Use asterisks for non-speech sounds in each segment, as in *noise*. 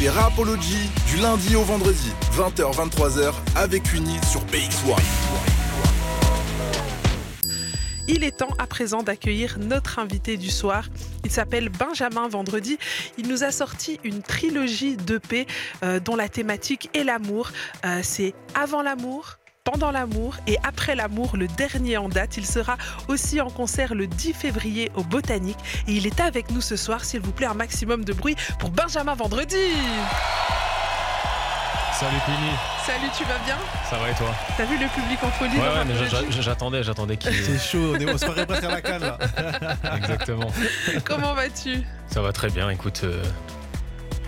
C'est Rapology du lundi au vendredi, 20h-23h avec Uni sur BX1. Il est temps à présent d'accueillir notre invité du soir. Il s'appelle Benjamin Vendredi. Il nous a sorti une trilogie d'EP euh, dont la thématique est l'amour. Euh, C'est avant l'amour, pendant l'amour et après l'amour, le dernier en date. Il sera aussi en concert le 10 février au Botanique et il est avec nous ce soir. S'il vous plaît, un maximum de bruit pour Benjamin Vendredi. Salut Pini, Salut, tu vas bien? Ça va et toi? T'as vu le public en folie Ouais, ouais, mais j'attendais, j'attendais qu'il. *laughs* C'est chaud, on se presque à la canne là. *laughs* Exactement. Comment vas-tu? Ça va très bien, écoute. euh,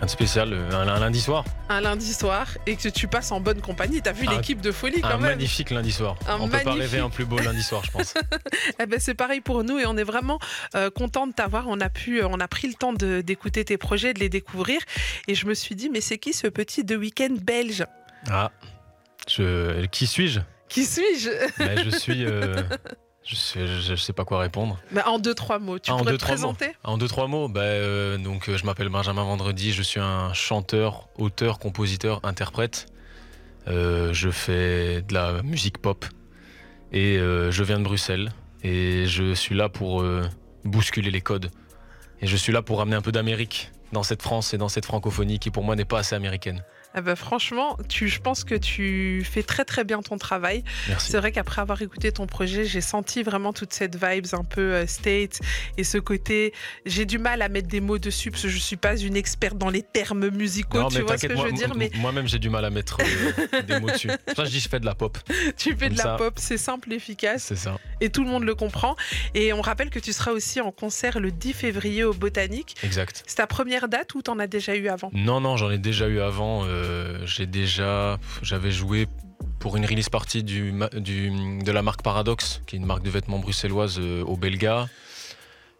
de spécial, euh, un, un lundi soir. Un lundi soir et que tu passes en bonne compagnie. T'as vu Un- l'équipe de folie quand Un même magnifique lundi soir. Un On peut pas magnifique. rêver un plus beau lundi soir, je pense. *laughs* Eh ben, c'est pareil pour nous et on est vraiment euh, content de t'avoir. On a pu, euh, on a pris le temps d'écouter tes projets, de les découvrir. Et je me suis dit, mais c'est qui ce petit de week-end belge? Ah, je... qui suis-je? Qui suis-je? Ben, Je suis. euh, *laughs* Je sais, je, sais pas quoi répondre. Bah, En deux, trois mots. Tu Ah, deux, te mots. présenter En deux, trois mots, ben, euh, donc, euh, je m'appelle Benjamin Vendredi, je suis un chanteur, auteur, compositeur, interprète. Euh, je fais de la musique pop et euh, je viens de Bruxelles et je suis là pour bousculer les codes. Et je suis là pour ramener un peu d'Amérique dans cette France et dans cette francophonie qui pour moi n'est pas assez américaine. Ah bah, Franchement, tu, je pense que tu fais très très bien ton travail. C'est vrai qu'après avoir écouté ton projet, j'ai senti vraiment toute cette vibes un peu euh, state et ce côté. J'ai du mal à mettre des mots dessus parce que je suis pas une experte dans les termes musicaux. Non, tu vois ce que t'inquiète, je moi- veux dire Mais moi-même j'ai du mal à mettre euh, *laughs* des mots dessus. Ça, je dis je fais de la pop, *laughs* tu fais de la ça. pop, c'est simple, efficace. c'est ça. et tout le monde le comprend. Et on rappelle que tu seras aussi en concert le 10 février au Botanique. Exact. C'est ta première date ou t'en as déjà eu avant? Non, non, j'en ai déjà eu avant. euh, j'ai déjà, j'avais joué pour une release du, du- de la marque Paradox, qui est une marque de vêtements bruxelloise euh, au Belga.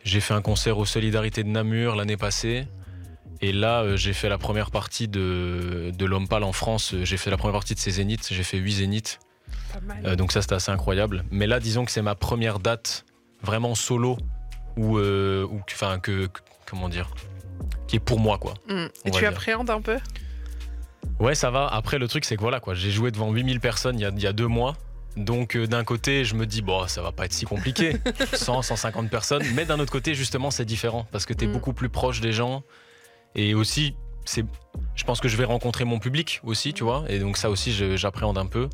J'ai fait un concert aux Solidarités de Namur l'année passée. Et là, euh, j'ai fait la première partie de, de l'Homme Pâle en France. J'ai fait la première partie de ses zéniths. J'ai fait 8 zéniths. Euh, donc ça, c'était assez incroyable. Mais là, disons que c'est ma première date vraiment solo. Ou, euh, enfin, que, que- comment dire Qui est pour moi, quoi. On Et tu dire. appréhendes un peu? Ouais, ça va. Après, le truc, c'est que voilà, quoi. J'ai joué devant 8000 personnes il y a, il y a deux mois. Donc, euh, d'un côté, je me dis, bon, ça va pas être si compliqué. *laughs* 100, 150 personnes. Mais d'un autre côté, justement, c'est différent. Parce que tu es Mm. beaucoup plus proche des gens. Et aussi, c'est, je pense que je vais rencontrer mon public aussi, tu vois. Et donc, ça aussi, j'appréhende un peu.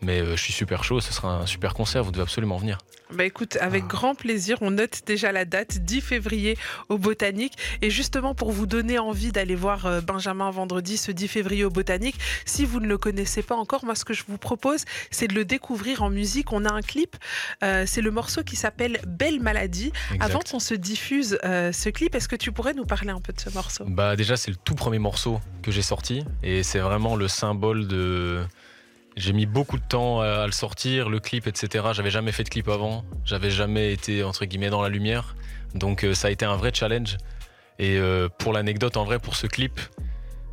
Mais euh, je suis super chaud. Ce sera un super concert. Vous devez absolument venir. Bah écoute, avec Ah. grand plaisir, on note déjà la date, 10 février au Botanique. Et justement, pour vous donner envie d'aller voir euh, Benjamin vendredi, ce 10 février au Botanique, si vous ne le connaissez pas encore, moi ce que je vous propose, c'est de le découvrir en musique. On a un clip, euh, c'est le morceau qui s'appelle Belle Maladie. Exact. Avant qu'on se diffuse euh, ce clip, est-ce que tu pourrais nous parler un peu de ce morceau? Bah déjà c'est le tout premier morceau que j'ai sorti et c'est vraiment le symbole de. J'ai mis beaucoup de temps à le sortir, le clip, etc. J'avais jamais fait de clip avant, j'avais jamais été entre guillemets dans la lumière, donc euh, ça a été un vrai challenge. Et euh, pour l'anecdote, en vrai, pour ce clip,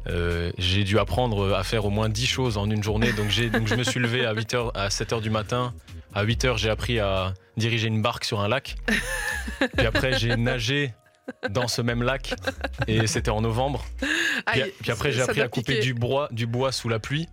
euh, j'ai dû apprendre à faire au moins 10 choses en une journée. Donc, je me suis levé à 8h, à 7h du matin. À 8h, j'ai appris à diriger une barque sur un lac. Puis après, j'ai nagé dans ce même lac. Et c'était en novembre. Puis, Aïe, puis après, j'ai appris à couper du bois, du bois sous la pluie.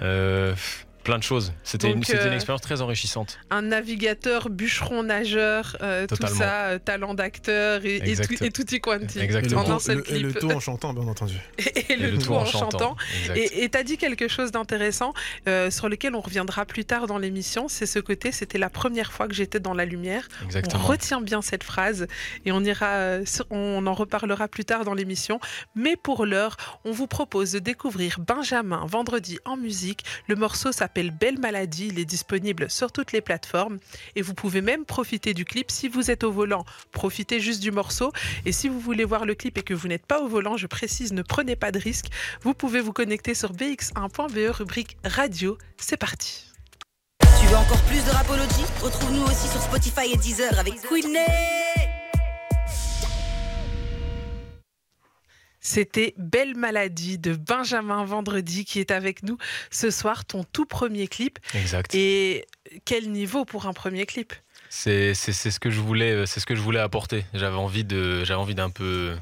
Euh, plein de choses. C'était, une, euh, une expérience très enrichissante. un navigateur, bûcheron, nageur, euh, tout ça, euh, talent d'acteur et, tout, et tutti quanti. Exactement. En le, le- le tout en chantant, bien entendu. *laughs* Et, le, tout, en chantant. Exact. Et tu as dit quelque chose d'intéressant euh, sur lequel on reviendra plus tard dans l'émission. C'est ce côté, c'était la première fois que j'étais dans la lumière. On Exactement. retient bien cette phrase et on ira, sur- on en reparlera plus tard dans l'émission. Mais pour l'heure, on vous propose de découvrir Benjamin vendredi en musique. Le morceau s'appelle Belle Maladie. Il est disponible sur toutes les plateformes et vous pouvez même profiter du clip si vous êtes au volant. Profitez juste du morceau et si vous voulez voir le clip et que vous n'êtes pas au volant, je précise, ne prenez pas de risque. Vous pouvez vous connecter sur bx1.be E, rubrique radio. C'est parti. Tu veux encore plus de Rapology? Retrouve-nous aussi sur Spotify et Deezer avec Queenie. C'était Belle Maladie de Benjamin Vendredi qui est avec nous ce soir, ton tout premier clip. Exact. Et quel niveau pour un premier clip? C'est, c'est, c'est ce que je voulais, euh, c'est ce que je voulais apporter. J'avais envie de, j'avais envie d'un peu,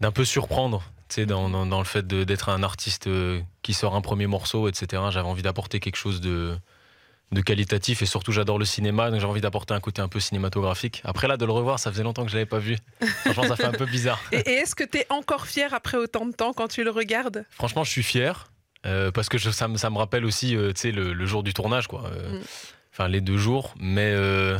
d'un peu surprendre. Tu sais, dans, dans- dans le fait de- d'être un artiste euh, qui sort un premier morceau, etc. J'avais envie d'apporter quelque chose de, de qualitatif et surtout j'adore le cinéma, donc j'ai envie d'apporter un côté un peu cinématographique. Après là, de le revoir, ça faisait longtemps que je l'avais pas vu. Franchement, ça fait un peu bizarre. Et, et est-ce que tu es encore fier après autant de temps quand tu le regardes? Franchement, je suis fier euh, parce que je- ça, me, ça me rappelle aussi, euh, tu sais, le, le jour du tournage, quoi. Euh, Mm. Enfin, les deux jours, mais euh,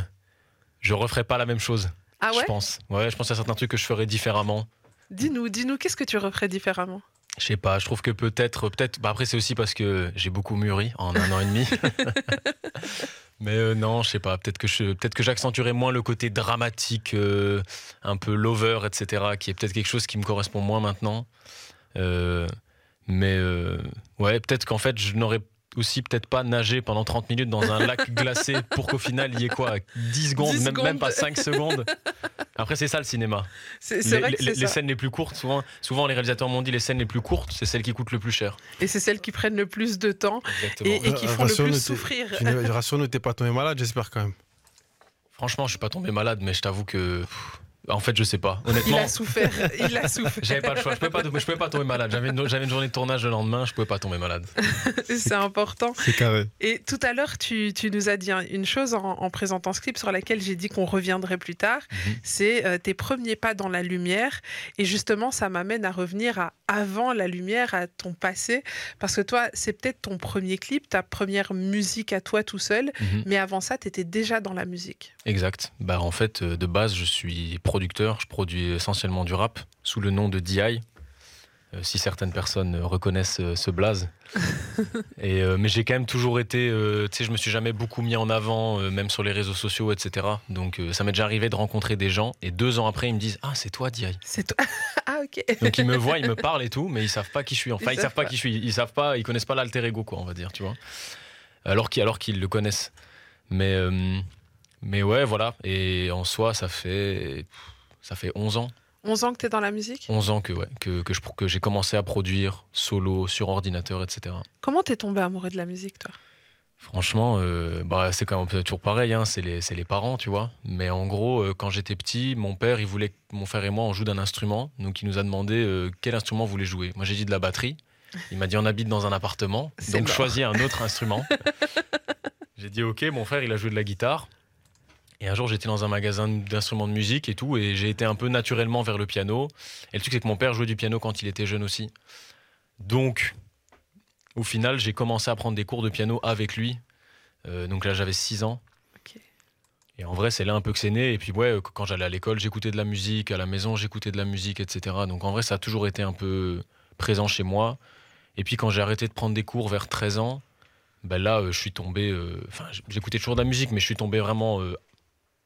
je referai pas la même chose. Ah ouais? je pense. Ouais, je pense a certains trucs que je ferais différemment. Dis-nous, dis-nous, qu'est-ce que tu referais différemment? Je sais pas, je trouve que peut-être, peut-être. Bah après, c'est aussi parce que j'ai beaucoup mûri en un an et demi. *laughs* Mais euh, non, je sais pas. Peut-être que je, peut-être que j'accentuerais moins le côté dramatique, euh, un peu lover, etc. Qui est peut-être quelque chose qui me correspond moins maintenant. Euh, mais ouais, peut-être qu'en fait, je n'aurais aussi peut-être pas nagé pendant 30 minutes dans un lac glacé pour qu'au final il y ait quoi 10 secondes, 10 même, même pas secondes. 5 secondes. Après, c'est ça le cinéma. C'est c'est Les, vrai que les- c'est les ça. scènes les plus courtes, souvent, souvent les réalisateurs m'ont dit les scènes les plus courtes, c'est celles qui coûtent le plus cher. Et c'est celles qui prennent le plus de temps et, et qui Euh, font le plus souffrir. Tu n'es- Rassure-nous, t'es pas tombé malade, j'espère quand même. Franchement, je suis pas tombé malade, mais je t'avoue que. pff, En fait, je sais pas. Il Honnêtement, a souffert. Il a souffert. j'avais pas le choix. Je pouvais pas, je pouvais pas tomber malade. J'avais une, j'avais une journée de tournage le lendemain, je pouvais pas tomber malade. *laughs* C'est important. C'est carré. Et tout à l'heure, tu, tu nous as dit un- une chose en, en présentant ce clip sur laquelle j'ai dit qu'on reviendrait plus tard. Mhm. C'est euh, tes premiers pas dans la lumière. Et justement, ça m'amène à revenir à avant la lumière, à ton passé. Parce que toi, c'est peut-être ton premier clip, ta première musique à toi tout seul. Mhm. Mais avant ça, tu étais déjà dans la musique. Exact. Bah, en fait, euh, de base, je suis producteur. Je produis essentiellement du rap sous le nom de DI. euh, si certaines personnes reconnaissent euh, ce blaze. *laughs* Et, euh, mais j'ai quand même toujours été, tu sais, je me suis jamais beaucoup mis en avant, même sur les réseaux sociaux, etc. Donc ça m'est déjà arrivé de rencontrer des gens et deux ans après, ils me disent Ah, c'est toi, DI. C'est toi. *laughs* ah, ok. Donc ils me voient, ils me parlent et tout, mais ils savent pas qui je suis. Enfin, Ils ils, savent savent pas, pas. qui je suis. Ils savent pas, ils connaissent pas l'alter ego, quoi, on va dire, tu vois. Alors qu'ils, alors qu'ils le connaissent. Mais, mais ouais, voilà. Et en soi, ça fait, ça fait 11 ans. 11 ans que tu es dans la musique? 11 ans que, ouais, que, que, je, que j'ai commencé à produire solo, sur ordinateur, etc. Comment t'es tombé amoureux de la musique, toi? Franchement, euh, bah, c'est quand même toujours pareil, hein, c'est les, c'est les parents, tu vois. Mais en gros, euh, quand j'étais petit, mon père, il voulait que mon frère et moi, on joue d'un instrument. Donc il nous a demandé euh, quel instrument vous voulez jouer. Moi, j'ai dit de la batterie. Il m'a dit on habite dans un appartement, donc choisis un autre *laughs* instrument. j'ai dit ok, mon frère, il a joué de la guitare. Et un jour, j'étais dans un magasin d'instruments de musique et tout, et j'ai été un peu naturellement vers le piano. Et le truc, c'est que mon père jouait du piano quand il était jeune aussi. Donc, au final, j'ai commencé à prendre des cours de piano avec lui. Euh, donc là, j'avais 6 ans. Et en vrai, c'est là un peu que c'est né. Et puis, ouais, quand j'allais à l'école, j'écoutais de la musique. À la maison, j'écoutais de la musique, etc. Donc, en vrai, ça a toujours été un peu présent chez moi. Et puis, quand j'ai arrêté de prendre des cours vers 13 ans, ben là, euh, je suis tombé. euh, Enfin, j'écoutais toujours de la musique, mais je suis tombé vraiment.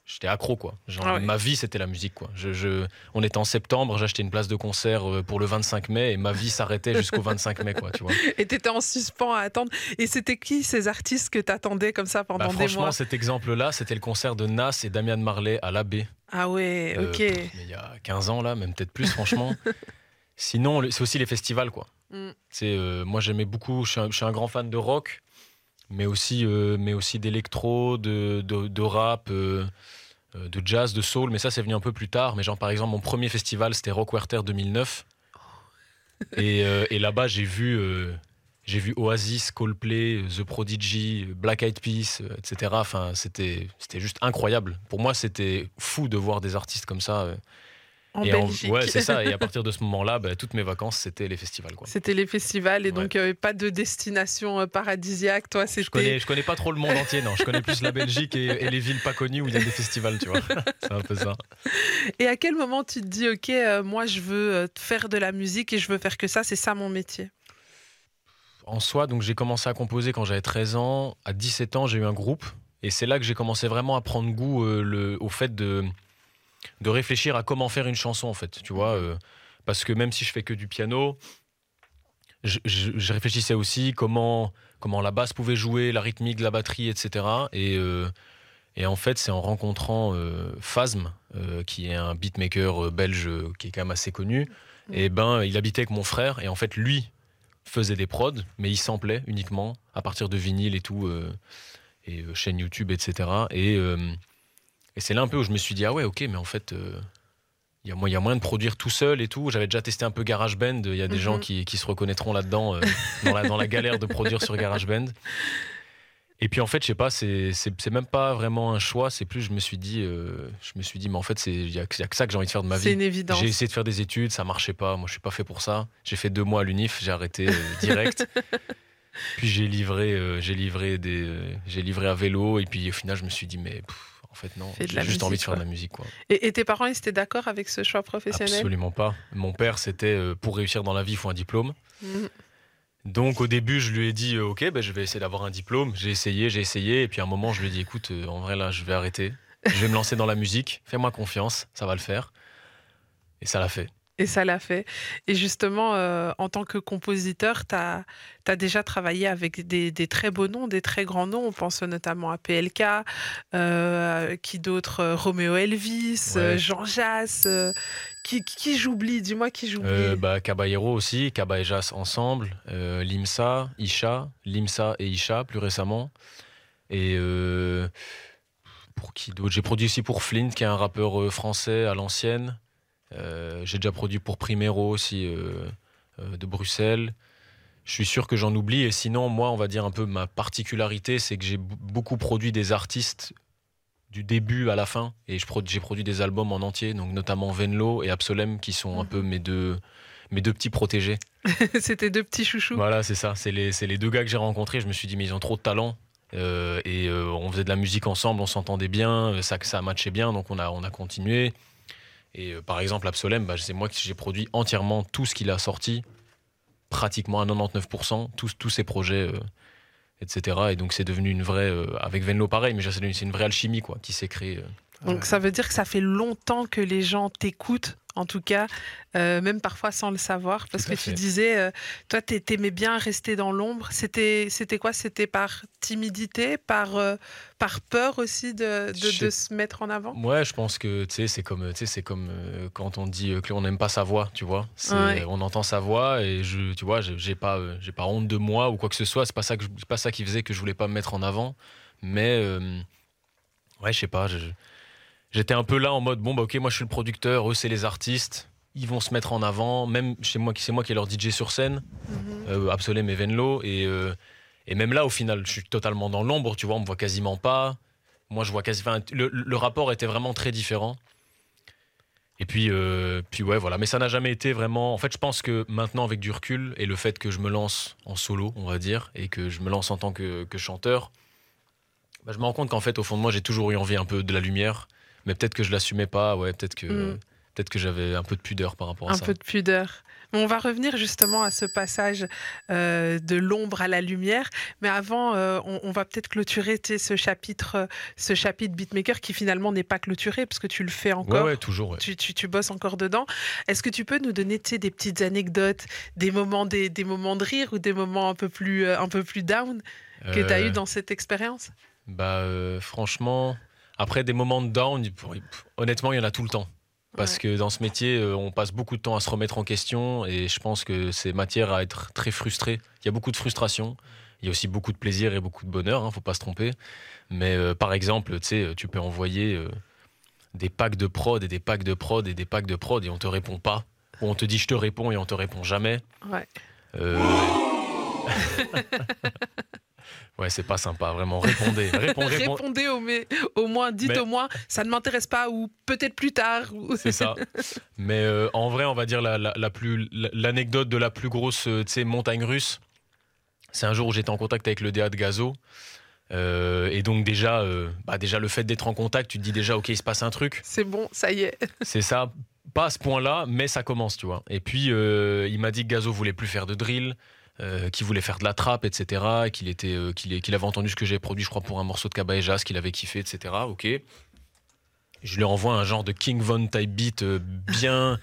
J'étais accro, quoi. Genre, Ah ouais. Ma vie, c'était la musique, quoi. Je, je- On était en septembre, j'achetais une place de concert euh, pour le 25 mai, et ma vie s'arrêtait jusqu'au *laughs* 25 mai, quoi, tu vois. Et t'étais en suspens à attendre. Et c'était qui ces artistes que t'attendais comme ça pendant Bah, des franchement, mois? cet exemple-là, c'était le concert de Nas et Damian Marley à l'Abbé. Ah ouais, Euh, ok. pff, mais il y a 15 ans, là, même peut-être plus, franchement. *laughs* Sinon, c'est aussi les festivals, quoi. Mm. Euh, moi, j'aimais beaucoup, je suis, un, je suis un grand fan de rock, mais aussi, euh, mais aussi d'électro, de, de, de rap, euh, euh, de jazz, de soul. Mais ça, c'est venu un peu plus tard. Mais genre, par exemple, mon premier festival, c'était Rock Werther 2009. et, et là-bas, j'ai vu, j'ai vu Oasis, Coldplay, The Prodigy, Black Eyed Peas, etc. Enfin, c'était, c'était juste incroyable. Pour moi, c'était fou de voir des artistes comme ça. En et Belgique. ouais, c'est ça. Et à *laughs* partir de ce moment-là, bah, toutes mes vacances, c'était les festivals. Quoi. C'était les festivals et Ouais. donc euh, pas de destination euh, paradisiaque. Toi, Je connais, c'était. je connais pas trop le monde entier, non. Je connais plus la Belgique et, et les villes pas connues où il y a des festivals, tu vois. *laughs* C'est un peu ça. Et à quel moment tu te dis, ok, euh, moi je veux euh, faire de la musique et je veux faire que ça, c'est ça mon métier? En soi, donc j'ai commencé à composer quand j'avais 13 ans. À 17 ans, j'ai eu un groupe. Et c'est là que j'ai commencé vraiment à prendre goût euh, le- au fait de, de réfléchir à comment faire une chanson, en fait. Tu vois, euh, parce que même si je fais que du piano, je, je- je réfléchissais aussi comment, comment la basse pouvait jouer, la rythmique la batterie, etc. Et, euh, et en fait, c'est en rencontrant euh, Phasm, qui est un beatmaker belge qui est quand même assez connu. Et ben, il habitait avec mon frère. Et en fait, lui faisait des prods, mais il samplait uniquement à partir de vinyle et tout, et chaîne YouTube, etc. Et, et c'est là un peu où je me suis dit, ah ouais, ok, mais en fait, euh, il y, a, mo- il y a moyen de produire tout seul et tout. J'avais déjà testé un peu GarageBand. Il y a des Mhm. gens qui, qui se reconnaîtront là-dedans, euh, dans, la, dans la galère de produire sur GarageBand. Et puis en fait, je sais pas, c'est c'est- c'est même pas vraiment un choix. C'est plus, je me suis dit, euh, je me suis dit, mais en fait, c'est- il y a, que- il y a que ça que j'ai envie de faire de ma C'est vie. une évidence. J'ai essayé de faire des études, ça marchait pas. Moi, je suis pas fait pour ça. J'ai fait deux mois à l'UNIF, j'ai arrêté euh, direct. *laughs* puis j'ai livré, euh, j'ai livré des, euh, j'ai livré à vélo. Et puis au final, je me suis dit, mais pff, en fait non, j'ai juste envie de faire de la musique, quoi. Et, et tes parents, ils étaient d'accord avec ce choix professionnel? Absolument pas. Mon père, c'était euh, pour réussir dans la vie, il faut un diplôme. Mhm. Donc au début, je lui ai dit, euh, ok, ben, je vais essayer d'avoir un diplôme. J'ai essayé, j'ai essayé. Et puis à un moment, je lui ai dit, écoute, euh, en vrai là, je vais arrêter. Je vais me lancer dans la musique. Fais-moi confiance, ça va le faire. Et ça l'a fait. Et ça l'a fait. Et justement, euh, en tant que compositeur, tu as, déjà travaillé avec des, des très beaux noms, des très grands noms. On pense notamment à PLK, euh, qui d'autres euh, Roméo Elvis, Ouais. Jean Jass. euh, qui, qui, j'oublie? Dis-moi qui j'oublie. Bah, Caballero aussi, Kaba et Jas ensemble, Limsa, Isha, Limsa et Isha plus récemment. Et pour qui d'autre? J'ai produit aussi pour Flint, qui est un rappeur français à l'ancienne. Euh, J'ai déjà produit pour Primero aussi euh, euh, de Bruxelles. Je suis sûr que j'en oublie. Et sinon, moi, on va dire un peu ma particularité, c'est que j'ai beaucoup produit des artistes du début à la fin. Et produ- j'ai produit des albums en entier, donc notamment Venlo et Absolem, qui sont un Mhm. peu mes deux, mes deux petits protégés. *laughs* C'était deux petits chouchous. Voilà, c'est ça. C'est les, les deux gars que j'ai rencontrés. Je me suis dit, mais ils ont trop de talent. Euh, et euh, on faisait de la musique ensemble, on s'entendait bien, ça, ça matchait bien, donc on a, on a continué. Et euh, par exemple, Absolem, bah, c'est moi qui j'ai produit entièrement tout ce qu'il a sorti, pratiquement à 99%, tous, tous ses projets, euh, etc. Et donc c'est devenu une vraie, euh, avec Venlo pareil, mais c'est une, vraie alchimie quoi, qui s'est créée. euh. Donc ça veut dire que ça fait longtemps que les gens t'écoutent, en tout cas, euh, même parfois sans le savoir, parce que tu disais, euh, toi, t'ai- t'aimais bien rester dans l'ombre. C'était, c'était quoi? C'était par timidité, par, euh, par peur aussi de, se mettre en avant? Ouais, je pense que c'est comme, c'est comme euh, quand on dit que on n'aime pas sa voix, tu vois. Ouais. On entend sa voix et je, tu vois, j'ai pas, j'ai pas honte de moi ou quoi que ce soit. C'est pas ça que, pas ça qui faisait que je voulais pas me mettre en avant. Mais ouais, je sais pas. je- J'étais un peu là en mode bon bah ok, moi je suis le producteur, eux c'est les artistes. Ils vont se mettre en avant, même chez moi, c'est moi qui est leur DJ sur scène, euh, Absolem et Venlo. Et, euh, et même là, au final, je suis totalement dans l'ombre, tu vois, on me voit quasiment pas. Moi, je vois quasi. enfin, le, le rapport était vraiment très différent. Et puis, euh, puis ouais, voilà. Mais ça n'a jamais été vraiment. En fait, je pense que maintenant, avec du recul et le fait que je me lance en solo, on va dire, et que je me lance en tant que, que chanteur, bah, je me rends compte qu'en fait, au fond de moi, j'ai toujours eu envie un peu de la lumière. Mais peut-être que je l'assumais pas. Ouais, peut-être que. Mm. Peut-être que j'avais un peu de pudeur par rapport à Un ça. peu de pudeur. On va revenir justement à ce passage euh, de l'ombre à la lumière. Mais avant, euh, on, on va peut-être clôturer ce chapitre, euh, ce chapitre beatmaker qui finalement n'est pas clôturé parce que tu le fais encore. ouais, toujours. ouais. Tu, tu- tu bosses encore dedans. Est-ce que tu peux nous donner des petites anecdotes, des moments, des, des moments de rire ou des moments un peu plus, euh, un peu plus down que tu as eu dans cette expérience? Bah, franchement, après des moments de down, il honnêtement, il y en a tout le temps. Parce Ouais. que dans ce métier, euh, on passe beaucoup de temps à se remettre en question et je pense que c'est matière à être très frustré. Il y a beaucoup de frustration. Il y a aussi beaucoup de plaisir et beaucoup de bonheur, hein, faut pas se tromper. Mais euh, par exemple, tu tu peux envoyer euh, des packs de prod et des packs de prod et des packs de prod et on te répond pas. Ou on te dit je te réponds et on te répond jamais. Ouais. Euh, *laughs* *laughs* ouais, c'est pas sympa, vraiment. Répondez. *laughs* Réponds. Répondez au, mais, au moins, dites Mais- au moins, ça ne m'intéresse pas ou peut-être plus tard. ou- C'est ça. *laughs* Mais euh, en vrai, on va dire la, la- la plus la- l'anecdote de la plus grosse euh, montagne russe. C'est un jour où j'étais en contact avec le DA de Gazo. Euh, et donc déjà, euh, bah déjà le fait d'être en contact, tu te dis déjà ok il se passe un truc. C'est bon, ça y est. *laughs* C'est ça, pas à ce point-là, mais ça commence, tu vois. Et puis euh, il m'a dit que Gazo voulait plus faire de drill, euh, qu'il voulait faire de la trappe, etc. et Qu'il était, euh, qu'il avait entendu ce que j'ai produit, je crois, pour un morceau de Jazz, qu'il avait kiffé, etc. Ok. Je lui envoie un genre de King Von type beat euh, bien,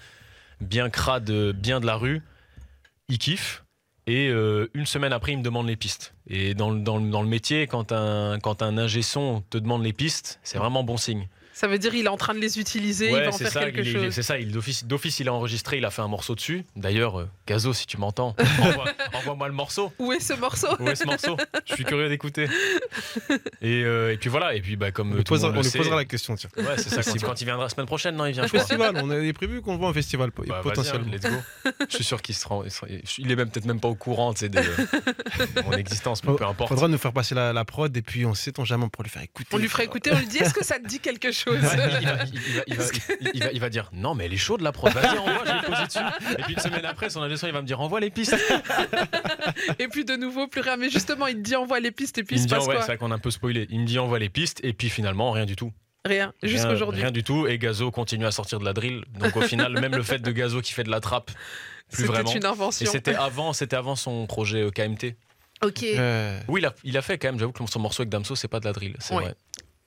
bien crade, bien de la rue. Il kiffe. Et une semaine après, il me demande les pistes. Et dans le métier, quand un, quand un ingé son te demande les pistes, c'est vraiment bon signe. Ça veut dire il est en train de les utiliser, il Ouais, va en c'est faire ça, quelque il est- il est- chose. c'est ça, il d'office, il a enregistré, il a fait un morceau dessus. D'ailleurs, euh, Gazo, si tu m'entends, *laughs* envoie- envoie-moi le morceau. Où est ce morceau Où est ce morceau? Je suis curieux d'écouter. Et, euh, et puis voilà, et puis bah, comme On lui tout le posera, monde on le lui sait- posera la question, tiens. Ouais, c'est ça, quand il, quand il viendra la semaine prochaine, non, il vient, je crois. Festival, on avait prévu qu'on le voit en festival Bah, vas-y, potentiellement. hein, let's go. Je suis sûr qu'il se rend. Il, sera- il est même peut-être même pas au courant de, mon existence, mais peu importe. Faudra nous faire passer la, la prod et puis on sait on jamais pour lui faire écouter. On lui fera écouter, on lui dit est-ce que ça te dit quelque chose Ouais, il, va, il- il va- il va- il- il va- il va dire non mais elle est chaude la prod vas-y envoie je vais poser dessus. Et puis une semaine après son son, il va me dire envoie les pistes. Et puis de nouveau, plus rien. Mais justement, il te dit envoie les pistes et puis il me dit passe ouais quoi c'est vrai qu'on a un peu spoilé. Il me dit envoie les pistes et puis finalement rien du tout. Rien, jusqu'aujourd'hui. rien du tout. Et Gazo continue à sortir de la drill. Donc au final même le fait de Gazo qui fait de la trappe plus C'était une et invention. c'était avant c'était avant son projet euh, KMT Ok. Euh, oui il a, il a fait quand même j'avoue que son morceau avec Damso c'est pas de la drill c'est Ouais. vrai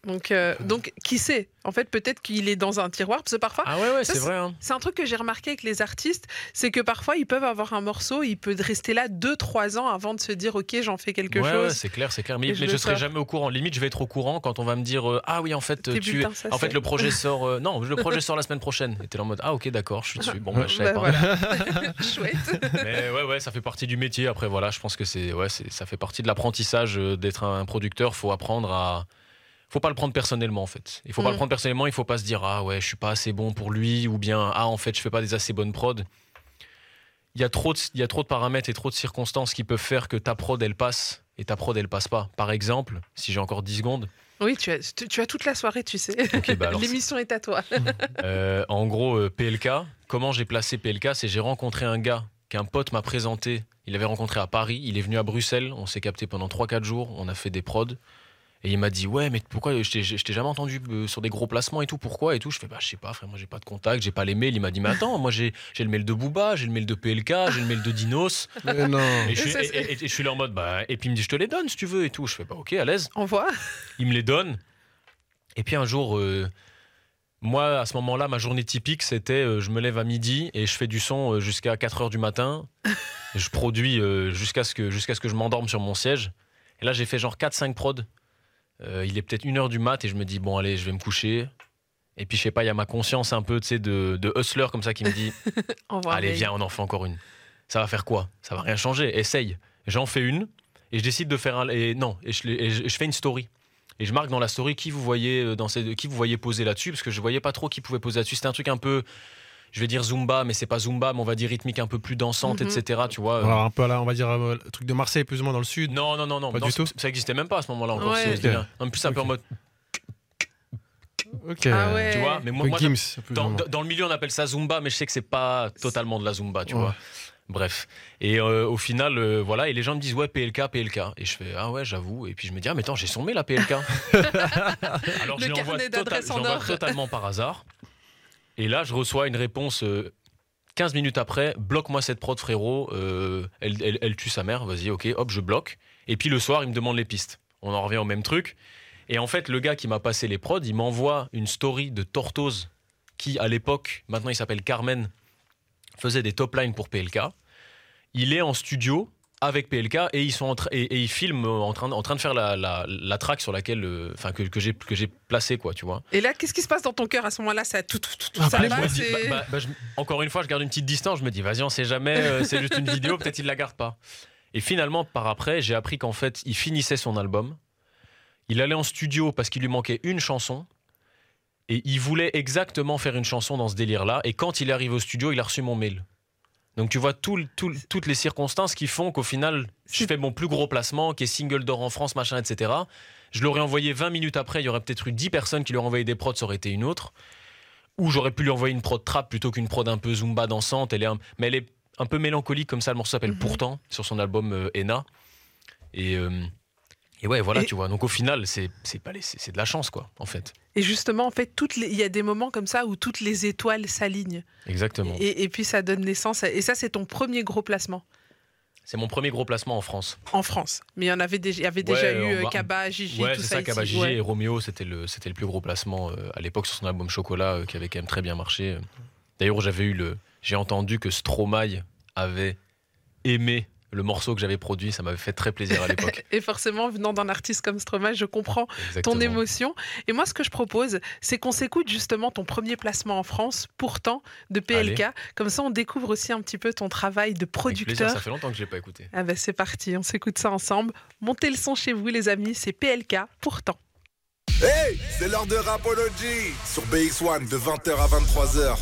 Donc, euh, donc, qui sait? En fait, peut-être qu'il est dans un tiroir, parce que parfois, ah ouais ouais c'est vrai hein. c'est un truc que j'ai remarqué avec les artistes, c'est que parfois, ils peuvent avoir un morceau, il peut rester là 2-3 ans avant de se dire, ok, j'en fais quelque ouais, ouais, chose. c'est clair, c'est clair. Mais, je je serai jamais au courant. Limite, je vais être au courant quand on va me dire euh, ah oui en fait tu putain, ça, en fait le projet *laughs* sort euh, non le projet sort la semaine prochaine. Et là en mode ah ok d'accord je suis dessus. Bon bah, je savais Bah, pas. voilà. *laughs* *laughs* Chouette. Mais ouais ouais ça fait partie du métier. Après voilà je pense que c'est ouais ça fait partie de l'apprentissage d'être un producteur. Faut apprendre à faut pas le prendre personnellement en fait. Il faut pas Mm. le prendre personnellement. Il faut pas se dire ah ouais je suis pas assez bon pour lui ou bien ah en fait je fais pas des assez bonnes prods. Il y a trop de, il y a trop de paramètres et trop de circonstances qui peuvent faire que ta prod elle passe et ta prod elle passe pas. Par exemple, si j'ai encore 10 secondes, Oui, tu as, tu, tu as toute la soirée, tu sais. Bah *laughs* L'émission est à toi. *laughs* Euh, en gros, euh, PLK, comment j'ai placé PLK C'est j'ai rencontré un gars qu'un pote m'a présenté. Il avait rencontré à Paris, il est venu à Bruxelles, on s'est capté pendant 3-4 jours, on a fait des prods. Et il m'a dit ouais mais pourquoi je t'ai- jamais entendu euh, sur des gros placements et tout pourquoi et tout? Je fais bah je sais pas frère moi j'ai pas de contact j'ai pas les mails il m'a dit mais attends moi j'ai j'ai le mail de Booba j'ai le mail de PLK j'ai le mail de Dinos *laughs* mais non. et je, suis, Ça, et- c'est- et- et je suis là en mode bah et puis il me dit je te les donne si tu veux et tout je fais bah ok à l'aise On voit. il me les donne. Et puis un jour, euh, moi, à ce moment-là, ma journée typique, c'était euh, je me lève à midi et je fais du son jusqu'à 4 heures du matin. *laughs* je produis euh, jusqu'à ce, que, jusqu'à ce que je m'endorme sur mon siège. Et là, j'ai fait genre 4-5 prods. Euh, il est peut-être 1 heure du mat et je me dis, bon, allez, je vais me coucher. Et puis, je sais pas, il y a ma conscience un peu tu sais, de, de hustler comme ça qui me dit. *laughs* Allez, viens, on en fait encore une. Ça va faire quoi? Ça va rien changer. Essaye. J'en fais une et je décide de faire un. Et non, et je, et je- je fais une story. Et je marque dans la story qui vous voyez euh, dans ces, qui vous voyez poser là-dessus parce que je voyais pas trop qui pouvait poser là-dessus. C'était un truc un peu, je vais dire zumba, mais c'est pas zumba, mais on va dire rythmique un peu plus dansante, Mhm. etc. Tu vois. euh. Alors, un peu là, on va dire euh, le truc de Marseille, plus ou moins dans le sud. Non, non, non, non. Pas non, du ça- tout Ça existait même pas à ce moment-là encore. Ouais. En plus, un peu en mode, Ok. Ah ouais. tu vois. Mais moi, moi, Gims, Dans, moins. dans- dans le milieu, on appelle ça Zumba, mais je sais que c'est pas totalement de la Zumba, tu Ouais. vois. Bref. Et euh, au final, euh, voilà, et les gens me disent, ouais, PLK, PLK. Et je fais, ah ouais, j'avoue. Et puis je me dis, ah, mais attends, j'ai son mail à PLK. *laughs* Alors Le je l'envoie tota- or. totalement par hasard. Et là, je reçois une réponse euh, 15 minutes après, bloque-moi cette prod, frérot. euh, elle, elle- elle tue sa mère, vas-y, ok, hop, je bloque. Et puis le soir, il me demande les pistes. On en revient au même truc. Et en fait, le gars qui m'a passé les prods, il m'envoie une story de Tortoise qui, à l'époque, maintenant il s'appelle Carmen, faisait des top lines pour PLK. Il est en studio avec PLK et ils sont en et, et ils filment en train, en train de faire la, la, la track sur laquelle, euh, enfin que, que j'ai que j'ai placé quoi, tu vois. Et là, qu'est-ce qui se passe dans ton cœur à ce moment-là? Ça tout, tout, tout, tout, Ah, ça bah, va, je me dis- c'est- bah, bah, bah, je- encore une fois, je garde une petite distance. Je me dis, vas-y, on sait jamais. euh, c'est juste une vidéo, peut-être il la garde pas. Et finalement, par après, j'ai appris qu'en fait, il finissait son album. Il allait en studio parce qu'il lui manquait une chanson. Et il voulait exactement faire une chanson dans ce délire-là. Et quand il arrive au studio, il a reçu mon mail. Donc tu vois tout tout toutes les circonstances qui font qu'au final, je fais mon plus gros placement, qui est single d'or en France, machin, etc. Je l'aurais envoyé 20 minutes après, il y aurait peut-être eu 10 personnes qui lui auraient envoyé des prods, ça aurait été une autre. Ou j'aurais pu lui envoyer une prod trap plutôt qu'une prod un peu zumba dansante. Elle est un- mais elle est un peu mélancolique comme ça. Le morceau s'appelle Mhm. Pourtant sur son album euh, Ena. Et, euh, et ouais, voilà, Et- tu vois. Donc au final, c'est de la chance, quoi, en fait. Et justement, en fait, toutes les- il y a des moments comme ça où toutes les étoiles s'alignent. Exactement. Et, et puis ça donne naissance. à- Et ça, c'est ton premier gros placement C'est mon premier gros placement en France. en France. Mais il y en avait déjà, il y avait Ouais, déjà eu euh, Kaba, Gigi, Ouais, tout c'est ça. ça, ici. Kaba Gigi Ouais. et Roméo, c'était le, c'était le plus gros placement euh, à l'époque sur son album Chocolat, euh, qui avait quand même très bien marché. D'ailleurs, j'avais eu le, j'ai entendu que Stromae avait aimé le morceau que j'avais produit. Ça m'avait fait très plaisir à l'époque. *laughs* Et forcément, venant d'un artiste comme Stromae, je comprends ton émotion. Et moi, ce que je propose, c'est qu'on s'écoute justement ton premier placement en France, pourtant, de PLK. Comme ça, on découvre aussi un petit peu ton travail de plaisir, producteur. ça fait longtemps que je l'ai pas écouté. Ah ben c'est parti, on s'écoute ça ensemble. Montez le son chez vous les amis, c'est PLK pourtant. Hey, c'est l'heure de Rapology sur BX1 de 20h à 23h.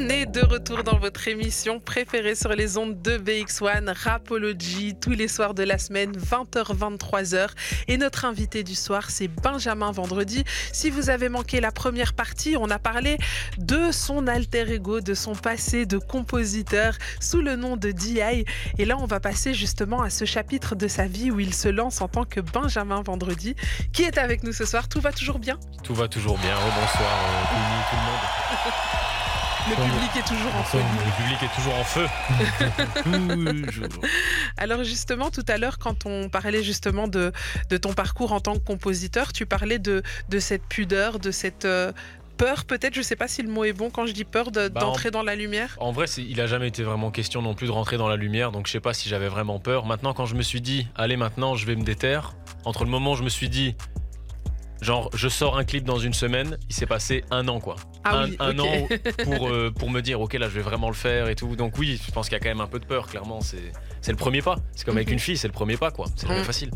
On est de retour dans votre émission préférée sur les ondes de BX1, Rapology, tous les soirs de la semaine, 20h-23h. Et notre invité du soir, c'est Benjamin Vendredi. Si vous avez manqué la première partie, on a parlé de son alter ego, de son passé de compositeur sous le nom de DI. Et là, on va passer justement à ce chapitre de sa vie où il se lance en tant que Benjamin Vendredi, qui est avec nous ce soir. Tout va toujours bien? Tout va toujours bien. Oh, bonsoir, euh, tout le monde. *laughs* Le public est toujours en feu. Le public est toujours en feu. Alors justement, tout à l'heure, quand on parlait justement de, de ton parcours en tant que compositeur, tu parlais de, de cette pudeur, de cette euh, peur peut-être, je sais pas si le mot est bon quand je dis peur, de- Bah, d'entrer dans la lumière. En vrai, il a jamais été vraiment question non plus de rentrer dans la lumière, donc je sais pas si j'avais vraiment peur. Maintenant, quand je me suis dit, allez, maintenant, je vais me déterre. Entre le moment où je me suis dit, genre, je sors un clip dans une semaine, il s'est passé un an, quoi. Ah un, oui, un ok. an *laughs* pour, euh, pour me dire, ok, là, je vais vraiment le faire et tout. Donc oui, je pense qu'il y a quand même un peu de peur, clairement. C'est c'est le premier pas. C'est comme avec Mhm. une fille, c'est le premier pas, quoi. C'est jamais Mhm. facile.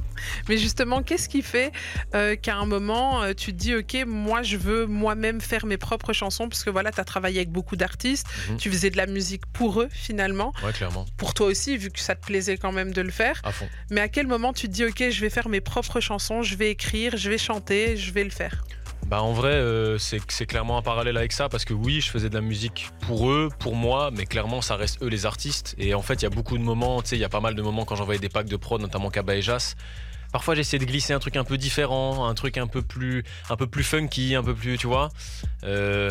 Mais justement, qu'est-ce qui fait euh, qu'à un moment, euh, tu te dis, OK, moi, je veux moi-même faire mes propres chansons, parce que voilà, tu as travaillé avec beaucoup d'artistes, Mhm. tu faisais de la musique pour eux, finalement, Ouais, clairement. pour toi aussi, vu que ça te plaisait quand même de le faire. À fond. Mais à quel moment tu te dis, OK, je vais faire mes propres chansons, je vais écrire, je vais chanter, je vais le faire? Bah en vrai, euh, c'est clairement un parallèle avec ça parce que oui, je faisais de la musique pour eux, pour moi, mais clairement ça reste eux les artistes. Et en fait, il y a beaucoup de moments, tu sais, il y a pas mal de moments quand j'envoyais des packs de prod, notamment Kaba et Jas. Parfois, j'essayais de glisser un truc un peu différent, un truc un peu plus, un peu plus funky, un peu plus, tu vois. Euh,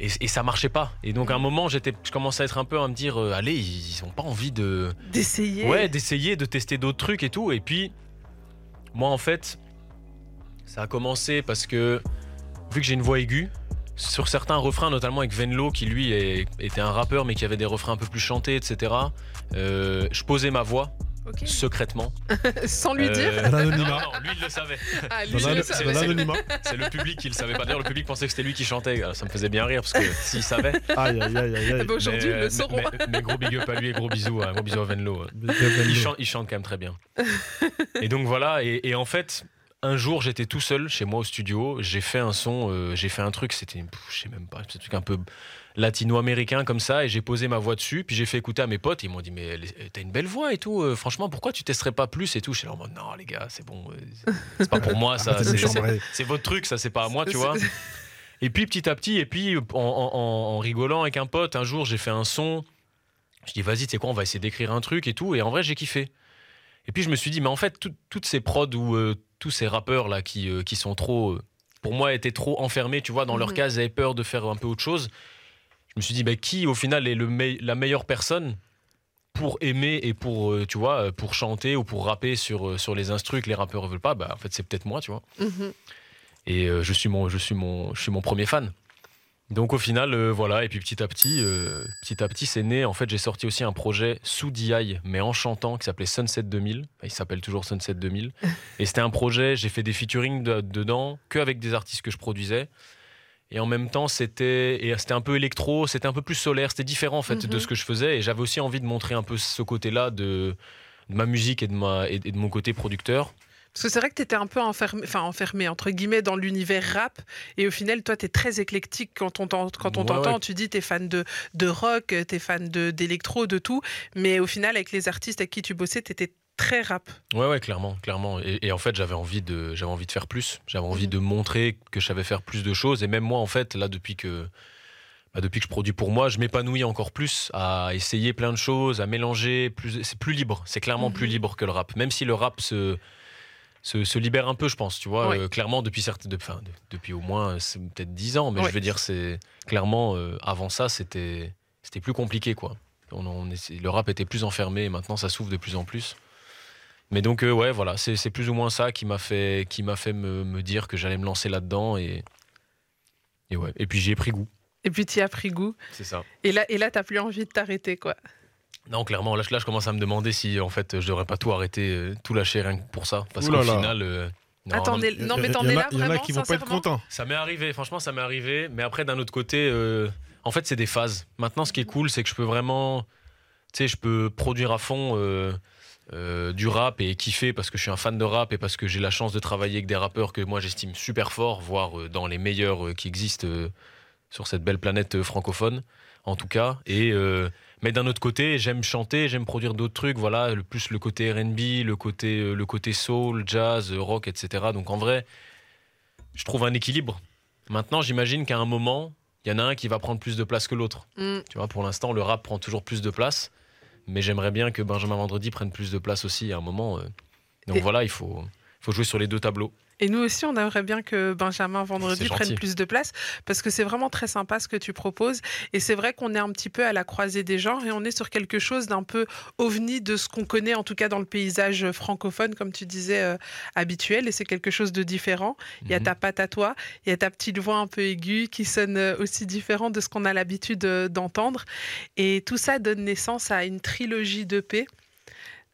et, et ça marchait pas. Et donc à un moment, j'étais, je commençais à être un peu à me dire, euh, allez, ils ont pas envie de, D'essayer Ouais, d'essayer de tester d'autres trucs et tout. Et puis, moi, en fait, ça a commencé parce que, vu que j'ai une voix aiguë, sur certains refrains, notamment avec Venlo, qui lui est- était un rappeur, mais qui avait des refrains un peu plus chantés, etc., euh, je posais ma voix Ok. secrètement. *laughs* Sans lui Euh, dire non, l'anonymat. non, lui, il le savait. Ah, le c'est-. C'est le public qui le savait pas. D'ailleurs, le public pensait que c'était lui qui chantait. Alors, ça me faisait bien rire, parce que s'il savait. Aïe, aïe, aïe, aïe. Ah bah, Aujourd'hui, mais, ils le sauront. Mais, mais gros big up à lui et gros bisous, hein, gros bisous à Venlo. Il chante, il chante quand même très bien. *laughs* et donc voilà, et, et en fait, un jour j'étais tout seul chez moi au studio, j'ai fait un son, euh, j'ai fait un truc, c'était, je sais même pas, un truc un peu latino-américain comme ça, et j'ai posé ma voix dessus, puis j'ai fait écouter à mes potes, ils m'ont dit, mais t'as une belle voix et tout, euh, franchement, pourquoi tu testerais pas plus et tout? Je suis là en mode, non les gars, c'est bon, euh, c'est- pas pour moi ça, c'est- votre truc, ça c'est pas à moi, tu vois. Et puis petit à petit, et puis en, en- en- en rigolant avec un pote, un jour j'ai fait un son. Je dis vas-y, tu sais quoi, on va essayer d'écrire un truc et tout. Et en vrai, j'ai kiffé. Et puis je me suis dit, mais en fait, tout- toutes ces prods ou euh, tous ces rappeurs là qui, euh, qui sont trop, euh, pour moi, étaient trop enfermés, tu vois, dans leur Mhm. case, avaient peur de faire un peu autre chose. Je me suis dit, bah, qui au final est le la meilleure personne pour aimer et pour, tu vois, pour chanter ou pour rapper sur, sur les instrus que les rappeurs veulent pas, bah, en fait, c'est peut-être moi, tu vois. Mhm. Et je, suis mon, je, suis mon, je suis mon premier fan. Donc au final, euh, voilà, et puis petit à petit, euh, petit à petit, c'est né. En fait, j'ai sorti aussi un projet sous DI, mais en chantant, qui s'appelait Sunset 2000. Enfin, il s'appelle toujours Sunset 2000. et c'était un projet, j'ai fait des featuring de- dedans, que avec des artistes que je produisais. Et en même temps, c'était c'était un peu électro, c'était un peu plus solaire, c'était différent en fait de Mhm. ce que je faisais. Et j'avais aussi envie de montrer un peu ce côté-là de, de ma musique et de, ma, et et de mon côté producteur. Parce que c'est vrai que tu étais un peu enfermé, enfin enfermé, entre guillemets, dans l'univers rap. Et au final, toi, tu es très éclectique quand on t'en- quand on Ouais, t'entend. ouais. Tu dis, tu es fan de, de rock, tu es fan de- d'électro, de, tout. Mais au final, avec les artistes avec qui tu bossais, tu étais très rap. Ouais, ouais, clairement, clairement. Et, et en fait, j'avais envie de, j'avais envie de faire plus. J'avais envie Mhm. de montrer que je savais faire plus de choses. Et même moi, en fait, là, depuis que, bah, depuis que je produis pour moi, je m'épanouis encore plus à essayer plein de choses, à mélanger. Plus, c'est plus libre. C'est clairement Mhm. plus libre que le rap. Même si le rap se, se, se libère un peu, je pense. Tu vois. Euh, clairement, depuis certes, de- de- depuis au moins, c'est peut-être 10 ans. Mais je veux dire, c'est clairement euh, avant ça, c'était, plus compliqué, quoi. On, le rap était plus enfermé. Et maintenant, ça s'ouvre de plus en plus. Mais donc, euh, ouais, voilà, c'est plus ou moins ça qui m'a fait, qui fait me, me dire que j'allais me lancer là-dedans. Et, et, ouais. et puis, j'y ai pris goût. Et puis tu y as pris goût. C'est ça. Et là, et là, t'as plus envie de t'arrêter, quoi. Non, clairement, là, je- là, je commence à me demander si en fait je devrais pas tout arrêter, euh, tout lâcher rien que pour ça. Parce qu'au final. euh, non, Attendez, non, mais il y t'en en es a- là Il y en a vraiment, qui vont pas être contents. Ça m'est arrivé, franchement, ça m'est arrivé. Mais après, d'un autre côté, euh, en fait, c'est des phases. Maintenant, ce qui est cool, c'est que je peux vraiment. Tu sais, je peux produire à fond euh, euh, du rap et kiffer parce que je suis un fan de rap et parce que j'ai la chance de travailler avec des rappeurs que moi j'estime super forts, voire euh, dans les meilleurs euh, qui existent euh, sur cette belle planète euh, francophone, en tout cas. Et. Mais d'un autre côté, j'aime chanter, j'aime produire d'autres trucs, voilà, le plus le côté R&B, le côté, euh, le côté soul, jazz, rock, etc. Donc en vrai, je trouve un équilibre. Maintenant, j'imagine qu'à un moment, il y en a un qui va prendre plus de place que l'autre. Mm. Tu vois, pour l'instant, le rap prend toujours plus de place, mais j'aimerais bien que Benjamin Vendredi prenne plus de place aussi à un moment. euh. Donc Et- voilà, il faut, faut jouer sur les deux tableaux. Et nous aussi, on aimerait bien que Benjamin Vendredi prenne plus de place parce que c'est vraiment très sympa ce que tu proposes. Et c'est vrai qu'on est un petit peu à la croisée des genres et on est sur quelque chose d'un peu ovni de ce qu'on connaît, en tout cas dans le paysage francophone, comme tu disais, euh, habituel. Et c'est quelque chose de différent. Il y a Mhm. ta patte à toi, il y a ta petite voix un peu aiguë qui sonne euh, aussi différent de ce qu'on a l'habitude euh, d'entendre. Et tout ça donne naissance à une trilogie d'EP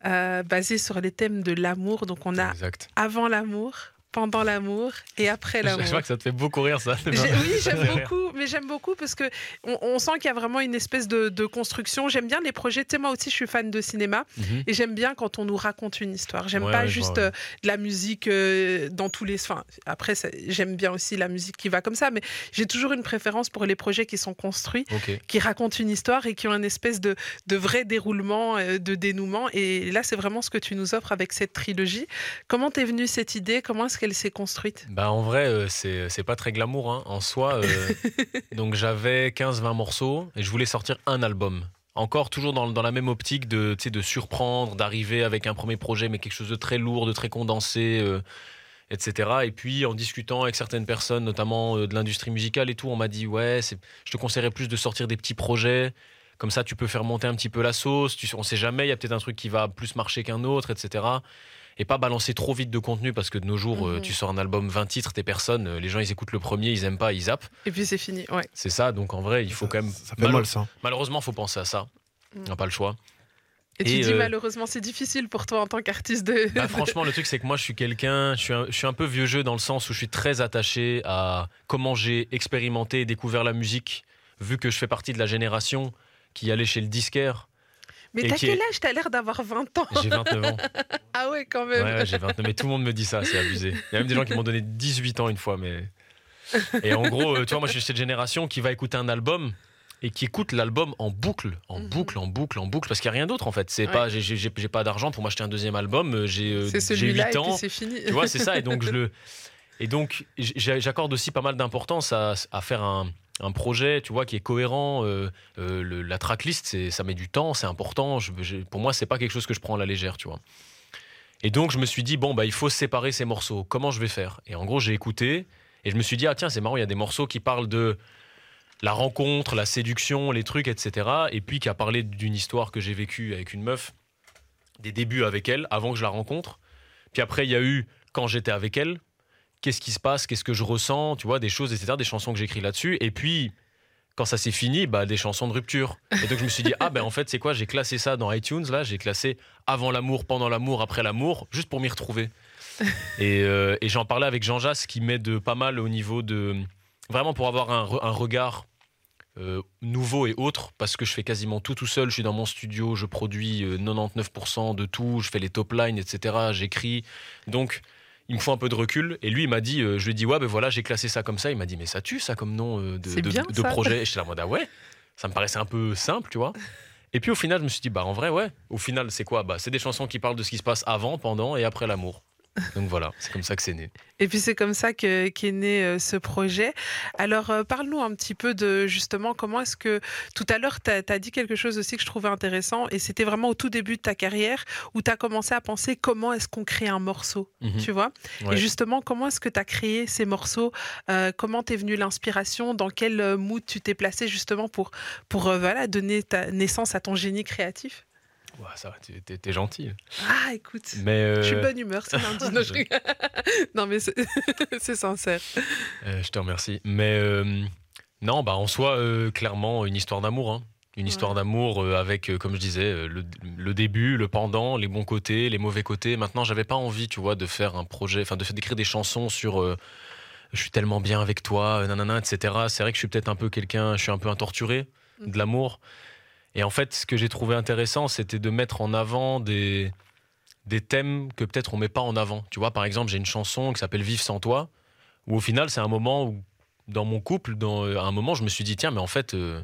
euh, basée sur les thèmes de l'amour. Donc on a Exact. avant l'amour, pendant l'amour et après Je l'amour. vois que ça te fait beaucoup rire, ça. J'ai- Oui, j'aime beaucoup, mais j'aime beaucoup parce que on, on sent qu'il y a vraiment une espèce de, de construction. J'aime bien les projets. Tu sais, moi aussi, je suis fan de cinéma Mhm. et j'aime bien quand on nous raconte une histoire. J'aime Ouais, pas ouais, je juste euh, de la musique euh, dans tous les. Enfin, après, ça- j'aime bien aussi la musique qui va comme ça, mais j'ai toujours une préférence pour les projets qui sont construits qui racontent une histoire et qui ont une espèce de, de vrai déroulement, euh, de dénouement. Et là, c'est vraiment ce que tu nous offres avec cette trilogie. Comment t'es venue cette idée? Comment est-ce qu'elle s'est construite? Bah en vrai, euh, c'est pas très glamour hein. en soi. euh, *laughs* donc j'avais 15-20 morceaux et je voulais sortir un album. Encore toujours dans, dans la même optique de, de surprendre, d'arriver avec un premier projet, mais quelque chose de très lourd, de très condensé, euh, etc. Et puis en discutant avec certaines personnes, notamment euh, de l'industrie musicale et tout, on m'a dit ouais, je te conseillerais plus de sortir des petits projets. Comme ça, tu peux faire monter un petit peu la sauce. Tu, on sait jamais, il y a peut-être un truc qui va plus marcher qu'un autre, etc et pas balancer trop vite de contenu parce que de nos jours, euh, Mhm. tu sors un album 20 titres, t'es personne, euh, les gens ils écoutent le premier, ils aiment pas, ils zappent. Et puis c'est fini. Ouais. C'est ça, donc en vrai, il faut quand même. Ça fait mal, ça. Malheureusement, faut penser à ça. Mm. On n'a pas le choix. Et, tu dis euh, malheureusement c'est difficile pour toi en tant qu'artiste de. Bah, franchement, le truc, c'est que moi, je suis quelqu'un, je suis, un, je suis un peu vieux jeu dans le sens où je suis très attaché à comment j'ai expérimenté et découvert la musique, vu que je fais partie de la génération qui allait chez le disquaire. Mais t'as quel âge? T'as l'air d'avoir 20 ans. J'ai 29 ans. *laughs* Ah ouais, quand même. ouais, j'ai 29. Mais tout le monde me dit ça, c'est abusé. Il y a même des gens qui m'ont donné 18 ans une fois, mais. Et en gros, euh, tu vois, moi, je suis cette génération qui va écouter un album et qui écoute l'album en boucle, en Mhm. boucle, en boucle, en boucle, parce qu'il n'y a rien d'autre en fait. C'est Ouais. pas, j'ai- pas d'argent pour m'acheter un deuxième album. euh, J'ai euh, c'est j'ai celui-là 8 et ans. c'est fini. Tu vois, c'est ça. Et donc, je le. *laughs* Et donc, j'accorde aussi pas mal d'importance à, à faire un, un projet, tu vois, qui est cohérent. euh, euh, la tracklist, c'est- ça met du temps, c'est important. Pour moi, c'est pas quelque chose que je prends à la légère, tu vois. Et donc, je me suis dit, bon, bah, il faut séparer ces morceaux. Comment je vais faire? Et en gros, j'ai écouté et je me suis dit, ah tiens, c'est marrant, il y a des morceaux qui parlent de la rencontre, la séduction, les trucs, etc. Et puis qui a parlé d'une histoire que j'ai vécue avec une meuf, des débuts avec elle, avant que je la rencontre. Puis après, il y a eu quand j'étais avec elle, qu'est-ce qui se passe, qu'est-ce que je ressens, tu vois, des choses, etc., des chansons que j'écris là-dessus. Et puis, quand ça s'est fini, bah, des chansons de rupture. Et donc, je me suis dit, ah ben en fait, c'est quoi, j'ai classé ça dans iTunes, là, j'ai classé avant l'amour, pendant l'amour, après l'amour, juste pour m'y retrouver. *laughs* et euh, et j'en parlais avec Jean Jass, qui m'aide pas mal au niveau de. Vraiment pour avoir un, re- un regard euh, nouveau et autre, parce que je fais quasiment tout tout seul. Je suis dans mon studio, je produis euh, 99% de tout, je fais les top lines, etc. J'écris. Donc, il me faut un peu de recul. Et lui, il m'a dit, euh, je lui ai dit, ouais, ben voilà, j'ai classé ça comme ça. Il m'a dit, mais ça tue ça comme nom euh, de, C'est de, bien, de ça. projet. Et *laughs* J'étais là mode, ah ouais, ça me paraissait un peu simple, tu vois. Et puis au final, je me suis dit, bah en vrai, ouais. Au final, c'est quoi? Bah, C'est des chansons qui parlent de ce qui se passe avant, pendant et après l'amour. Donc voilà, c'est comme ça que c'est né. Et puis c'est comme ça que- qu'est né euh, ce projet. Alors euh, parle-nous un petit peu de justement comment est-ce que tout à l'heure tu as, dit quelque chose aussi que je trouvais intéressant et c'était vraiment au tout début de ta carrière où tu as commencé à penser comment est-ce qu'on crée un morceau, Mhm. tu vois? Ouais. Et justement comment est-ce que tu as créé ces morceaux? Euh, Comment t'es venue l'inspiration? Dans quel mood tu t'es placé justement pour, pour euh, voilà, donner ta naissance à ton génie créatif? Ouais, ça, va, t'es- gentil. Ah écoute Mais je suis euh, bonne humeur, c'est *laughs* lundi. Non, je non mais c'est *laughs* c'est sincère. Euh, je te remercie. Mais euh, Non, bah en soi, clairement, une histoire d'amour. hein. Une histoire d'amour avec, comme je disais, le, le début, le pendant, les bons côtés, les mauvais côtés. Maintenant, j'avais pas envie, tu vois, de faire un projet, enfin, de faire- d'écrire des chansons sur je suis tellement bien avec toi, nanana, etc. C'est vrai que je suis peut-être un peu quelqu'un, je suis un peu un torturé de l'amour. Et en fait, ce que j'ai trouvé intéressant, c'était de mettre en avant des, des thèmes que peut-être on met pas en avant. Tu vois, par exemple, j'ai une chanson qui s'appelle Vive sans toi, où au final, c'est un moment où, dans mon couple, dans, euh, à un moment, je me suis dit, tiens, mais en fait, euh,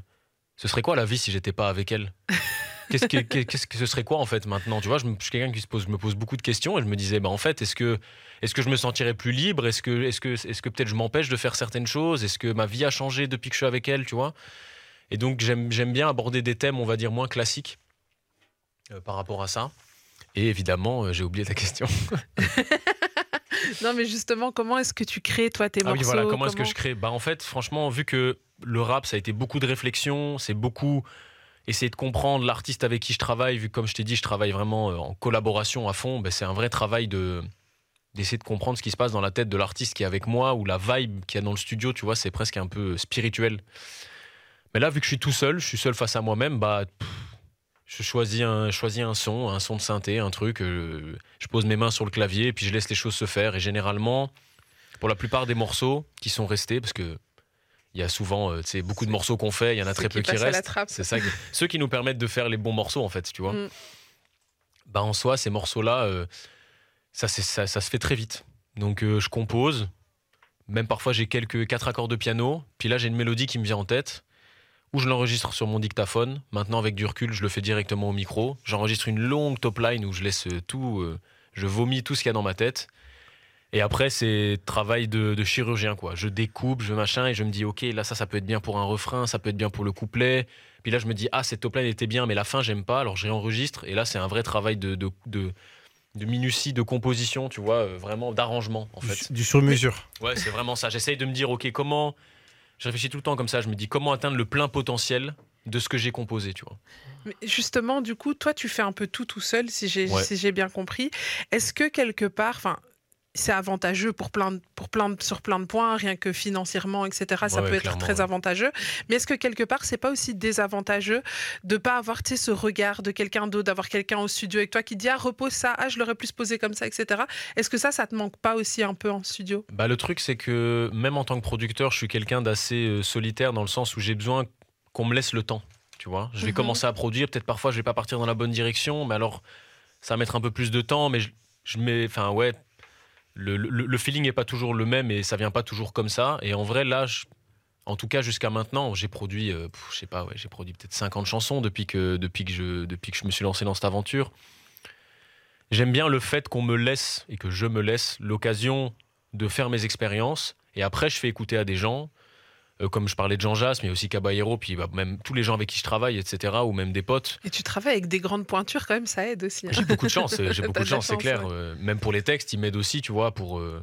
ce serait quoi la vie si j'étais pas avec elle? *laughs* Qu'est-ce que, qu'est- qu'est-ce que ce serait quoi en fait maintenant? Tu vois, je, me- je suis quelqu'un qui se pose, je me pose beaucoup de questions et je me disais, bah en fait, est-ce que, est-ce que je me sentirais plus libre? Est-ce que, est-ce que, est-ce que peut-être je m'empêche de faire certaines choses? Est-ce que ma vie a changé depuis que je suis avec elle? Tu vois? Et donc j'aime, bien aborder des thèmes, on va dire moins classiques euh, par rapport à ça. Et évidemment, euh, j'ai oublié ta question. *laughs* Non, mais justement, comment est-ce que tu crées, toi, tes Ah oui, morceaux voilà, comment est-ce que je crée? Bah en fait, franchement, vu que le rap, ça a été beaucoup de réflexion, c'est beaucoup essayer de comprendre l'artiste avec qui je travaille, vu que comme je t'ai dit, je travaille vraiment euh, en collaboration à fond, bah, c'est un vrai travail de d'essayer de comprendre ce qui se passe dans la tête de l'artiste qui est avec moi ou la vibe qu'il y a dans le studio, tu vois, c'est presque un peu spirituel. Mais là, vu que je suis tout seul, je suis seul face à moi-même, bah pff, je choisis un, je choisis un son, un son de synthé, un truc, euh, je pose mes mains sur le clavier et puis je laisse les choses se faire. Et généralement, pour la plupart des morceaux qui sont restés, parce que il y a souvent euh, beaucoup de morceaux qu'on fait, il y en a très peu qui restent. C'est ça, qui- *laughs* ceux qui nous permettent de faire les bons morceaux en fait, tu vois. Mm. Bah en soi, ces morceaux-là, euh, ça, ça, ça se fait très vite. Donc euh, je compose, même parfois j'ai quelques quatre accords de piano, puis là j'ai une mélodie qui me vient en tête, ou je l'enregistre sur mon dictaphone. Maintenant avec du recul, je le fais directement au micro. J'enregistre une longue top line où je laisse euh, tout, euh, je vomis tout ce qu'il y a dans ma tête. Et après, c'est travail de, de chirurgien, quoi. Je découpe, je machin, et je me dis, ok, là, ça, ça peut être bien pour un refrain, ça peut être bien pour le couplet. Puis là, je me dis, ah, cette top line était bien, mais la fin, j'aime pas, alors je réenregistre. Et là, c'est un vrai travail de, de, de, de minutie, de composition, tu vois, euh, vraiment d'arrangement, en Du, fait. du sur-mesure. Ouais, c'est vraiment ça. J'essaye de me dire, ok, comment. Je réfléchis tout le temps comme ça, je me dis, comment atteindre le plein potentiel de ce que j'ai composé, tu vois. Mais justement, du coup, toi, tu fais un peu tout tout seul, si j'ai Ouais. si j'ai bien compris. Est-ce que quelque part, enfin, c'est avantageux pour plein, de- pour plein de- sur plein de points, rien que financièrement, etc. Ça Ouais, peut être très ouais. avantageux. Mais est-ce que quelque part, c'est pas aussi désavantageux de pas avoir, ce regard de quelqu'un d'autre, d'avoir quelqu'un au studio avec toi qui dit ah repose ça, ah je l'aurais plus posé comme ça, etc. Est-ce que ça, ça te manque pas aussi un peu en studio? Bah, le truc, c'est que même en tant que producteur, je suis quelqu'un d'assez euh, solitaire dans le sens où j'ai besoin qu'on me laisse le temps. Tu vois, je vais Mhm. commencer à produire. Peut-être parfois, je vais pas partir dans la bonne direction, mais alors ça va mettre un peu plus de temps. Mais je, je mets, enfin ouais, le, feeling n'est pas toujours le même et ça vient pas toujours comme ça. Et en vrai, là, en tout cas jusqu'à maintenant, j'ai produit, euh, je sais pas, j'ai produit peut-être 50 chansons depuis que depuis que je depuis que je me suis lancé dans cette aventure. J'aime bien le fait qu'on me laisse et que je me laisse l'occasion de faire mes expériences. Et après, je fais écouter à des gens, comme je parlais de Jean Jass, mais aussi Caballero, puis bah, même tous les gens avec qui je travaille, etc., ou même des potes. Et tu travailles avec des grandes pointures quand même, ça aide aussi. hein. J'ai beaucoup de chance, euh, j'ai *laughs* beaucoup de chance, c'est clair. ouais. Euh, même pour les textes, ils m'aident aussi, tu vois, pour, euh,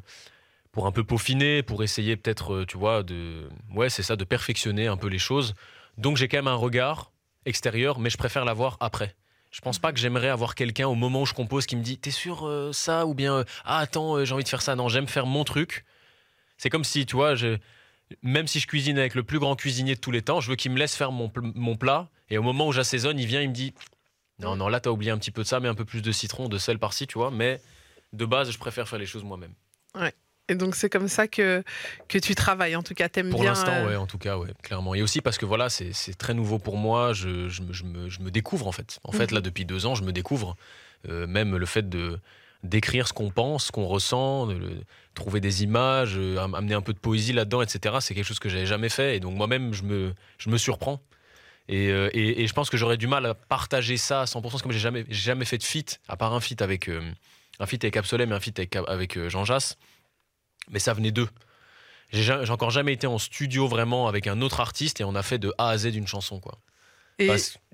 pour un peu peaufiner, pour essayer peut-être, euh, tu vois, de, ouais, c'est ça, de perfectionner un peu les choses. Donc j'ai quand même un regard extérieur, mais je préfère l'avoir après. Je pense pas que j'aimerais avoir quelqu'un au moment où je compose qui me dit T'es sûr euh, ça Ou bien euh, Ah, attends, euh, j'ai envie de faire ça. Non, j'aime faire mon truc. C'est comme si, tu vois, je- même si je cuisine avec le plus grand cuisinier de tous les temps, je veux qu'il me laisse faire mon, pl- mon plat. Et au moment où j'assaisonne, il vient, il me dit Non, non, là, t'as oublié un petit peu de ça, mais un peu plus de citron, de sel par-ci, tu vois. Mais de base, je préfère faire les choses moi-même. Et donc c'est comme ça que, que tu travailles, en tout cas, t'aimes Pour bien. l'instant, euh, ouais, en tout cas, ouais, clairement. Et aussi parce que voilà, c'est très nouveau pour moi. Je, je me, je me- je me découvre en fait. En fait, Mhm. là, depuis deux ans, je me découvre. Euh, même le fait de d'écrire ce qu'on pense, ce qu'on ressent, de le- trouver des images, euh, am- amener un peu de poésie là-dedans, etc. C'est quelque chose que j'avais jamais fait. Et donc moi-même, je me, je me surprends. Et, euh, et- et je pense que j'aurais du mal à partager ça à 100%, parce que comme j'ai jamais, jamais fait de feat, à part un feat avec, euh, un feat avec Absolem et un feat avec, avec Jean Jass. Mais ça venait d'eux. J'ai ja- j'ai encore jamais été en studio vraiment avec un autre artiste et on a fait de A à Z d'une chanson quoi. Et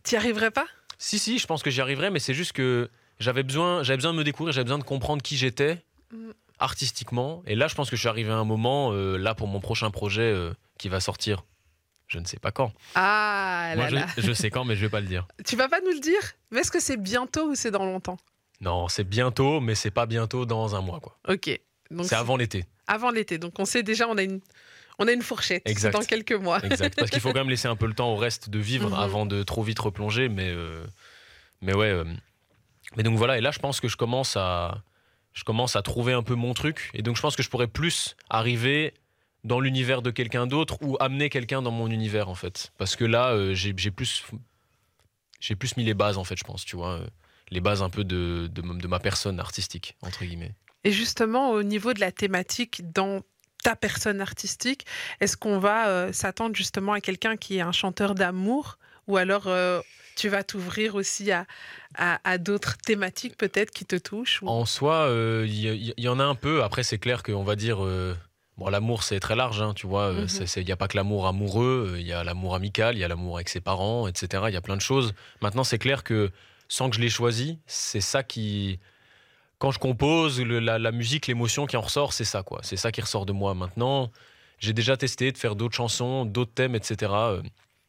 t'y arriverais pas? Si si, je pense que j'y arriverai, mais c'est juste que j'avais besoin, j'avais besoin de me découvrir, j'avais besoin de comprendre qui j'étais Mm. artistiquement. Et là, je pense que je suis arrivé à un moment euh, là pour mon prochain projet euh, qui va sortir. Je ne sais pas quand. Ah là je, là. je sais quand, mais je vais pas le dire. *laughs* Tu vas pas nous le dire? Mais est-ce que c'est bientôt ou c'est dans longtemps? Non, c'est bientôt, mais c'est pas bientôt dans un mois quoi. Ok. Donc C'est avant l'été. avant l'été. Donc on sait déjà, on a une, On a une fourchette Exact. dans quelques mois. Exact. Parce qu'il faut *laughs* quand même laisser un peu le temps au reste de vivre Mhm. avant de trop vite replonger. Mais, euh, mais ouais. euh, mais donc voilà. Et là, je pense que je commence à, je commence à trouver un peu mon truc. Et donc, je pense que je pourrais plus arriver dans l'univers de quelqu'un d'autre ou amener quelqu'un dans mon univers, en fait. Parce que là, euh, j'ai plus, j'ai plus mis les bases, en fait, je pense, tu vois. euh, Les bases un peu de, de, de ma personne artistique, entre guillemets. Et justement, au niveau de la thématique dans ta personne artistique, est-ce qu'on va euh, s'attendre justement à quelqu'un qui est un chanteur d'amour ou alors euh, tu vas t'ouvrir aussi à, à, à d'autres thématiques peut-être qui te touchent ou- En soi, il y, y en a un peu. Après, c'est clair qu'on va dire. euh, bon, l'amour, c'est très large, hein, tu vois. Il n'y a pas que l'amour amoureux, il y a l'amour amical, il y a l'amour avec ses parents, etc. Il y a plein de choses. Maintenant, c'est clair que sans que je l'ai choisi, c'est ça qui. Quand je compose, le- la, la musique, l'émotion qui en ressort, c'est ça, quoi. C'est ça qui ressort de moi. Maintenant, j'ai déjà testé de faire d'autres chansons, d'autres thèmes, etc.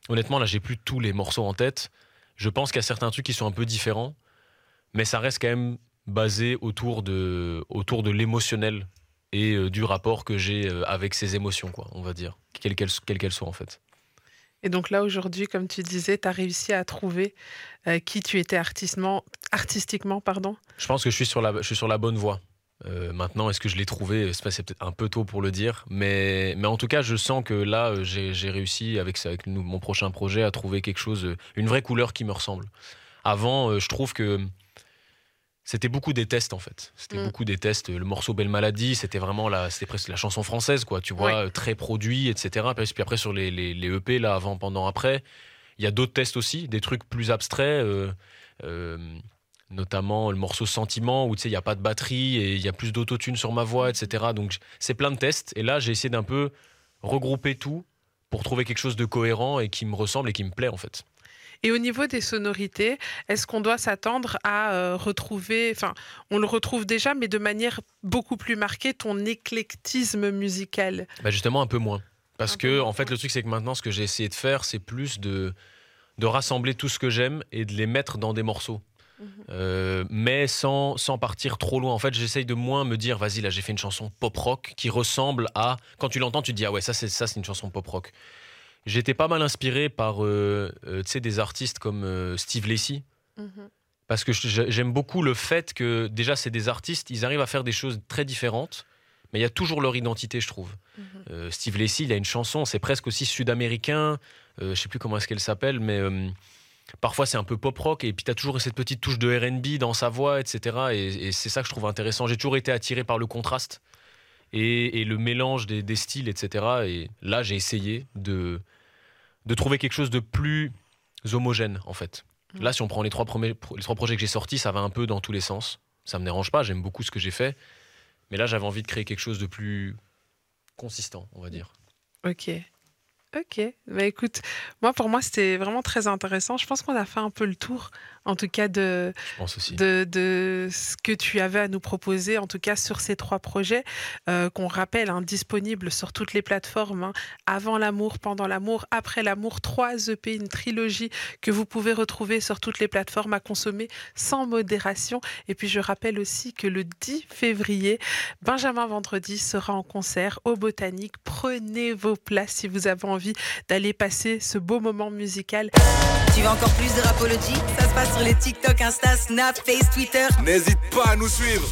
Honnêtement, là, j'ai plus tous les morceaux en tête. Je pense qu'il y a certains trucs qui sont un peu différents, mais ça reste quand même basé autour de, autour de l'émotionnel et euh, du rapport que j'ai euh, avec ces émotions, quoi, on va dire, quelles qu'elles quelles qu'elles soient en fait. Et donc là, aujourd'hui, comme tu disais, tu as réussi à trouver euh, qui tu étais artistiquement, artistiquement pardon? Je pense que je suis sur la, je suis sur la bonne voie. Euh, maintenant, est-ce que je l'ai trouvé? C'est peut-être un peu tôt pour le dire, mais, mais en tout cas, je sens que là, euh, j'ai réussi avec, ça- avec nous- mon prochain projet à trouver quelque chose, euh, une vraie couleur qui me ressemble. Avant, je trouve que c'était beaucoup des tests en fait. C'était Mm. beaucoup des tests. Le morceau Belle Maladie, c'était vraiment la, c'était presque la chanson française, quoi. Tu vois, Ouais. très produit, etc. Puis puis après sur les, les, les EP là, avant, pendant, après, il y a d'autres tests aussi, des trucs plus abstraits. euh, euh, notamment le morceau Sentiment où tu sais il n'y a pas de batterie et il y a plus d'autotune sur ma voix etc donc c'est plein de tests. Et là j'ai essayé d'un peu regrouper tout pour trouver quelque chose de cohérent et qui me ressemble et qui me plaît en fait. Et au niveau des sonorités, est-ce qu'on doit s'attendre à euh, retrouver, enfin, on le retrouve déjà, mais de manière beaucoup plus marquée, ton éclectisme musical? Bah justement un peu moins. Parce Un que en fait le truc c'est que maintenant ce que j'ai essayé de faire c'est plus de, de rassembler tout ce que j'aime et de les mettre dans des morceaux. Mhm. Euh, mais sans, sans partir trop loin. En fait j'essaye de moins me dire vas-y là j'ai fait une chanson pop rock qui ressemble à... Quand tu l'entends tu te dis ah ouais ça c'est ça c'est une chanson pop rock. J'étais pas mal inspiré par euh, euh, des artistes comme euh, Steve Lacy. Parce que j'aime beaucoup le fait que déjà c'est des artistes, ils arrivent à faire des choses très différentes, mais il y a toujours leur identité, je trouve. Euh, Steve Lacy, il a une chanson, c'est presque aussi sud-américain, je sais plus comment est-ce qu'elle s'appelle, mais parfois c'est un peu pop rock, et puis tu as toujours cette petite touche de RB dans sa voix, etc. Et, et c'est ça que je trouve intéressant. J'ai toujours été attiré par le contraste et, et le mélange des, des styles, etc. Et là, j'ai essayé de, de trouver quelque chose de plus homogène, en fait. Mhm. Là, si on prend les trois, premiers, les trois projets que j'ai sortis, ça va un peu dans tous les sens. Ça me dérange pas, j'aime beaucoup ce que j'ai fait. Mais là, j'avais envie de créer quelque chose de plus consistant, on va dire. Ok. Ok. Bah écoute, moi pour moi c'était vraiment très intéressant. Je pense qu'on a fait un peu le tour, en tout cas de, de, de ce que tu avais à nous proposer, en tout cas sur ces trois projets, euh, qu'on rappelle hein, disponibles sur toutes les plateformes. hein. avant l'amour, pendant l'amour, après l'amour, trois EP, une trilogie que vous pouvez retrouver sur toutes les plateformes à consommer sans modération. Et puis je rappelle aussi que le 10 février, Benjamin Vendredi sera en concert au Botanique. Prenez vos places si vous avez envie d'aller passer ce beau moment musical. Tu veux encore plus de Rapology? Ça se passe sur les TikTok, Insta, Snap, Face, Twitter. N'hésite pas à nous suivre.